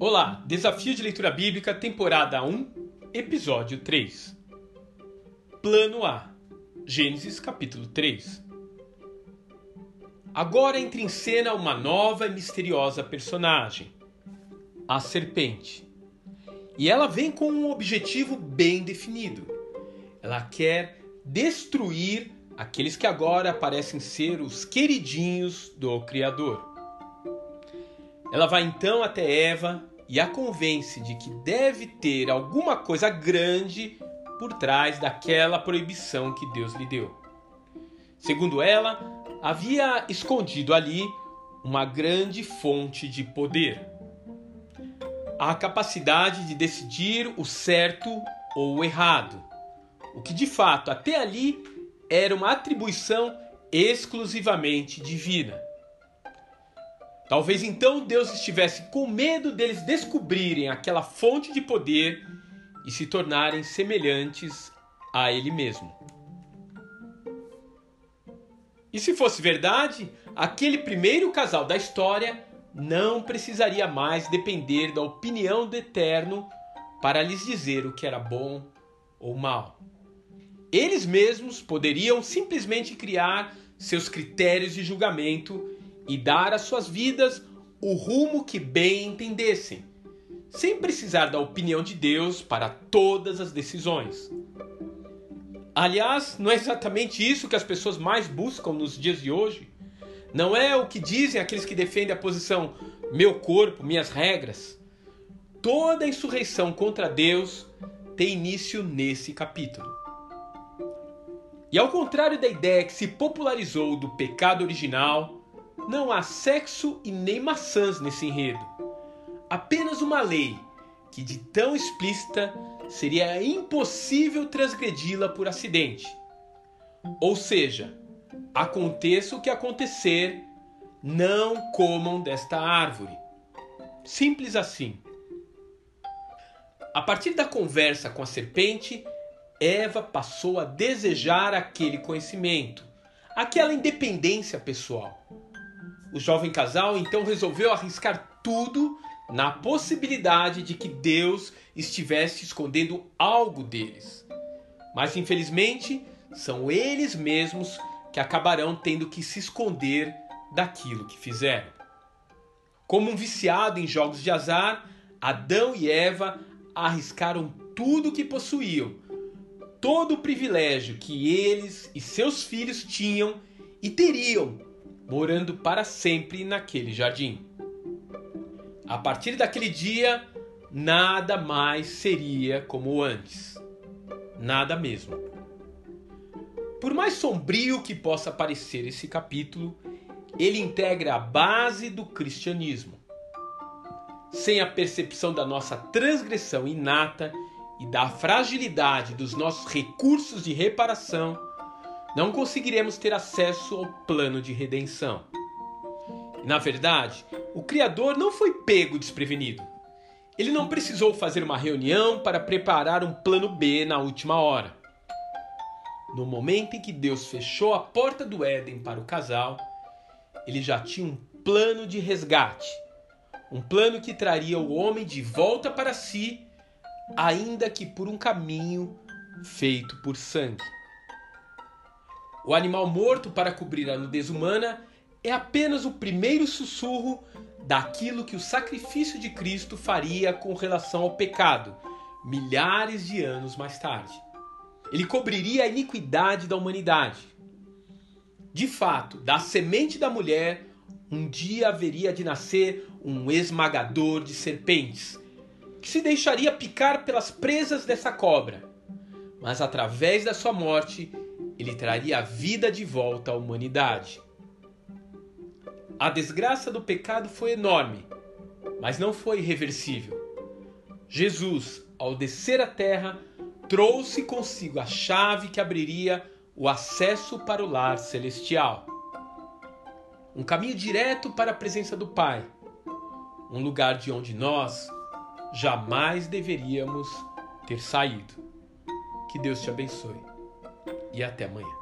Olá, Desafio de Leitura Bíblica, temporada 1, episódio 3. Plano A, Gênesis capítulo 3. Agora entra em cena uma nova e misteriosa personagem, a serpente. E ela vem com um objetivo bem definido. Ela quer destruir aqueles que agora parecem ser os queridinhos do Criador. Ela vai então até Eva e a convence de que deve ter alguma coisa grande por trás daquela proibição que Deus lhe deu. Segundo ela, havia escondido ali uma grande fonte de poder. A capacidade de decidir o certo ou o errado, o que de fato até ali era uma atribuição exclusivamente divina. Talvez então Deus estivesse com medo deles descobrirem aquela fonte de poder e se tornarem semelhantes a Ele mesmo. E se fosse verdade, aquele primeiro casal da história não precisaria mais depender da opinião do Eterno para lhes dizer o que era bom ou mal. Eles mesmos poderiam simplesmente criar seus critérios de julgamento e dar às suas vidas o rumo que bem entendessem, sem precisar da opinião de Deus para todas as decisões. Aliás, não é exatamente isso que as pessoas mais buscam nos dias de hoje? Não é o que dizem aqueles que defendem a posição meu corpo, minhas regras? Toda insurreição contra Deus tem início nesse capítulo. E ao contrário da ideia que se popularizou do pecado original, não há sexo e nem maçãs nesse enredo. Apenas uma lei que, de tão explícita, seria impossível transgredi-la por acidente. Ou seja, aconteça o que acontecer, não comam desta árvore. Simples assim. A partir da conversa com a serpente, Eva passou a desejar aquele conhecimento, aquela independência pessoal. O jovem casal então resolveu arriscar tudo na possibilidade de que Deus estivesse escondendo algo deles. Mas infelizmente, são eles mesmos que acabarão tendo que se esconder daquilo que fizeram. Como um viciado em jogos de azar, Adão e Eva arriscaram tudo o que possuíam, todo o privilégio que eles e seus filhos tinham e teriam morando para sempre naquele jardim. A partir daquele dia, nada mais seria como antes. Nada mesmo. Por mais sombrio que possa parecer esse capítulo, ele integra a base do cristianismo. Sem a percepção da nossa transgressão inata e da fragilidade dos nossos recursos de reparação, não conseguiremos ter acesso ao plano de redenção. Na verdade, o Criador não foi pego desprevenido. Ele não precisou fazer uma reunião para preparar um plano B na última hora. No momento em que Deus fechou a porta do Éden para o casal, ele já tinha um plano de resgate, um plano que traria o homem de volta para si, ainda que por um caminho feito por sangue. O animal morto para cobrir a nudez humana é apenas o primeiro sussurro daquilo que o sacrifício de Cristo faria com relação ao pecado, milhares de anos mais tarde. Ele cobriria a iniquidade da humanidade. De fato, da semente da mulher, um dia haveria de nascer um esmagador de serpentes, que se deixaria picar pelas presas dessa cobra, mas através da sua morte ele traria a vida de volta à humanidade. A desgraça do pecado foi enorme, mas não foi irreversível. Jesus, ao descer à terra, trouxe consigo a chave que abriria o acesso para o lar celestial. Um caminho direto para a presença do Pai, um lugar de onde nós jamais deveríamos ter saído. Que Deus te abençoe e até amanhã.